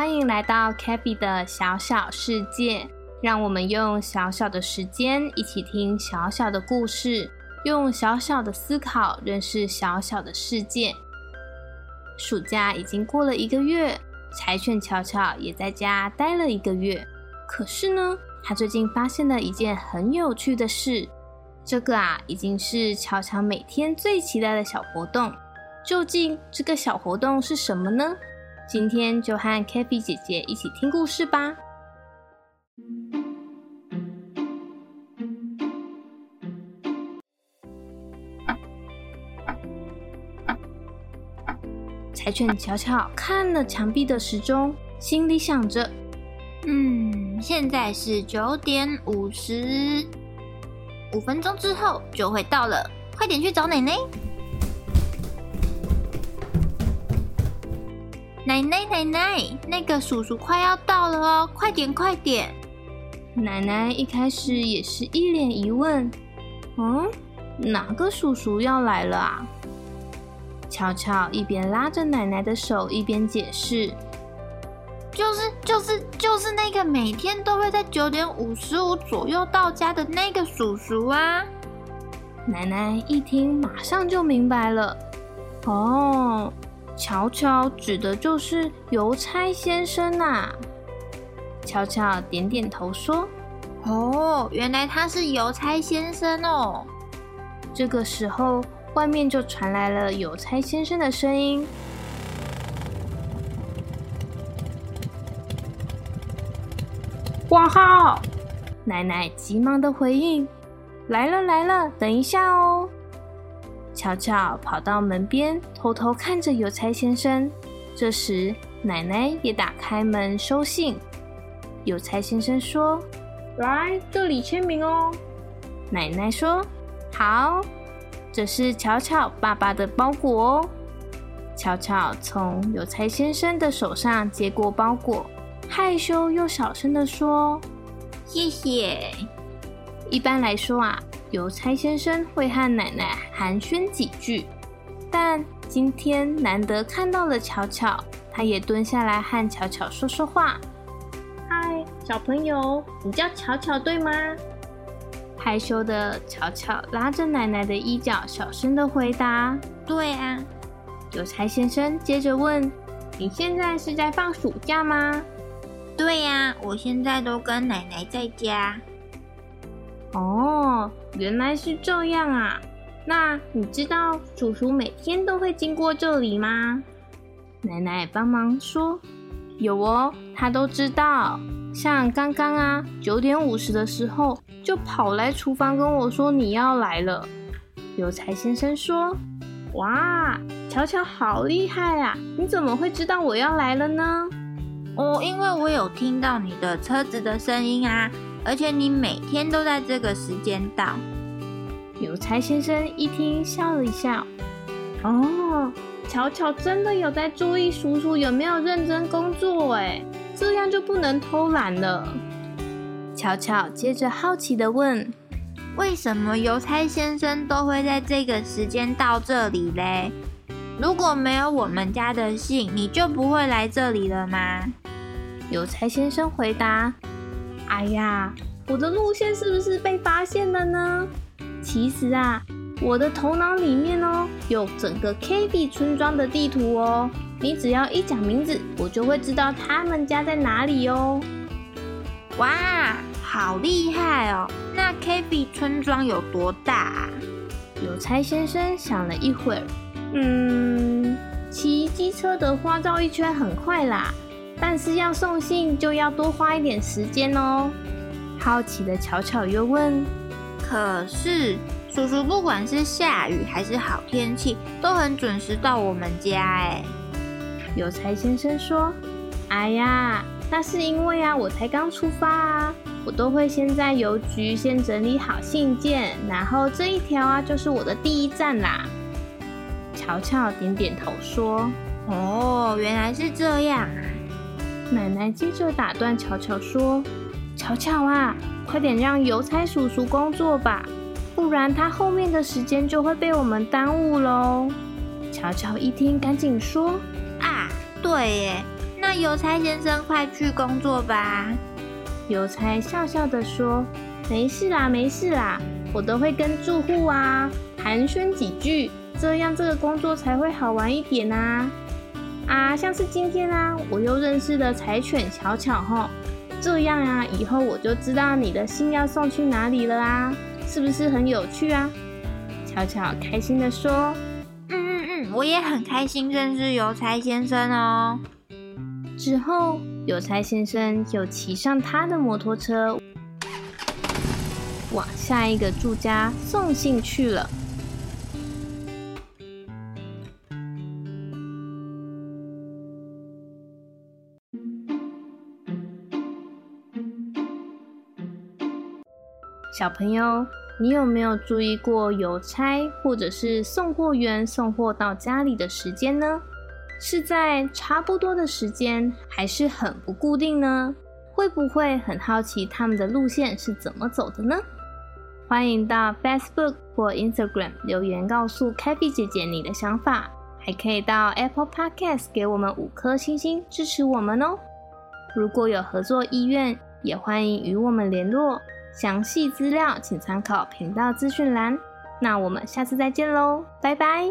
欢迎来到 CaFi 的小小世界，让我们用小小的时间一起听小小的故事，用小小的思考认识小小的世界。暑假已经过了一个月，柴犬巧巧也在家待了一个月。可是呢，他最近发现了一件很有趣的事，这个啊，已经是巧巧每天最期待的小活动。究竟这个小活动是什么呢？今天就和 CaFi 姐姐一起听故事吧。柴犬巧巧看了墙壁的时钟，心里想着：“嗯，现在是九点五十，五分钟之后就会到了，快点去找奶奶。”奶奶，奶奶，那个叔叔快要到了哦，快点，快点！奶奶一开始也是一脸疑问，嗯，哪个叔叔要来了啊？巧巧一边拉着奶奶的手，一边解释：“就是，就是，就是那个每天都会在九点五十五左右到家的那个叔叔啊！”奶奶一听，马上就明白了，哦。巧巧指的就是邮差先生呐、啊。巧巧点点头说：“哦，原来他是邮差先生哦。”这个时候，外面就传来了邮差先生的声音：“挂号！”奶奶急忙的回应：“来了来了，等一下哦。”巧巧跑到门边，偷偷看着邮差先生。这时，奶奶也打开门收信。邮差先生说：“来，这里签名哦。”奶奶说：“好，这是巧巧爸爸的包裹哦。”巧巧从邮差先生的手上接过包裹，害羞又小声地说：“谢谢。”一般来说啊。邮差先生会和奶奶寒暄几句，但今天难得看到了巧巧，他也蹲下来和巧巧说说话。嗨，小朋友，你叫巧巧对吗？害羞的巧巧拉着奶奶的衣角，小声的回答：“对啊。”邮差先生接着问：“你现在是在放暑假吗？”“对呀，我现在都跟奶奶在家。”哦，原来是这样啊！那你知道叔叔每天都会经过这里吗？奶奶帮忙说：“有哦，他都知道。像刚刚啊，九点五十的时候就跑来厨房跟我说你要来了。”有才先生说：“哇，巧巧好厉害啊！你怎么会知道我要来了呢？”哦，因为我有听到你的车子的声音啊。而且你每天都在这个时间到。邮差先生一听，笑了一笑。哦，巧巧真的有在注意叔叔有没有认真工作，哎，这样就不能偷懒了。巧巧接着好奇的问：“为什么邮差先生都会在这个时间到这里嘞？如果没有我们家的信，你就不会来这里了吗？”邮差先生回答。哎呀，我的路线是不是被发现了呢？其实啊，我的头脑里面哦，有整个 CaFi 村庄的地图哦。你只要一讲名字，我就会知道他们家在哪里哦。哇，好厉害哦！那 KB 村庄有多大啊？邮差先生想了一会儿，嗯，骑机车的花绕一圈很快啦，但是要送信就要多花一点时间哦。好奇的巧巧又问：“可是叔叔不管是下雨还是好天气，都很准时到我们家哎。”有才先生说：“哎呀，那是因为啊，我才刚出发啊。”我都会先在邮局先整理好信件，然后这一条啊就是我的第一站啦。巧巧点点头说：“哦，原来是这样啊。”奶奶接着打断巧巧说：“巧巧啊，快点让邮差叔叔工作吧，不然他后面的时间就会被我们耽误喽。”巧巧一听，赶紧说：“啊，对耶，那邮差先生快去工作吧。”邮差笑笑的说：“没事啦，没事啦，我都会跟住户啊寒暄几句，这样这个工作才会好玩一点啊！啊，像是今天啊，我又认识了柴犬巧巧吼，这样啊，以后我就知道你的信要送去哪里了啊，是不是很有趣啊？”巧巧开心地说：“嗯嗯嗯，我也很开心认识邮差先生哦。”之后。邮差先生就骑上他的摩托车，往下一个住家送信去了。小朋友，你有没有注意过邮差或者是送货员送货到家里的时间呢？是在差不多的时间，还是很不固定呢？会不会很好奇他们的路线是怎么走的呢？欢迎到 Facebook 或 Instagram 留言告诉 CaFi 姐姐你的想法，还可以到 Apple Podcast 给我们五颗星星支持我们哦。如果有合作意愿，也欢迎与我们联络，详细资料请参考频道资讯栏。那我们下次再见喽，拜拜。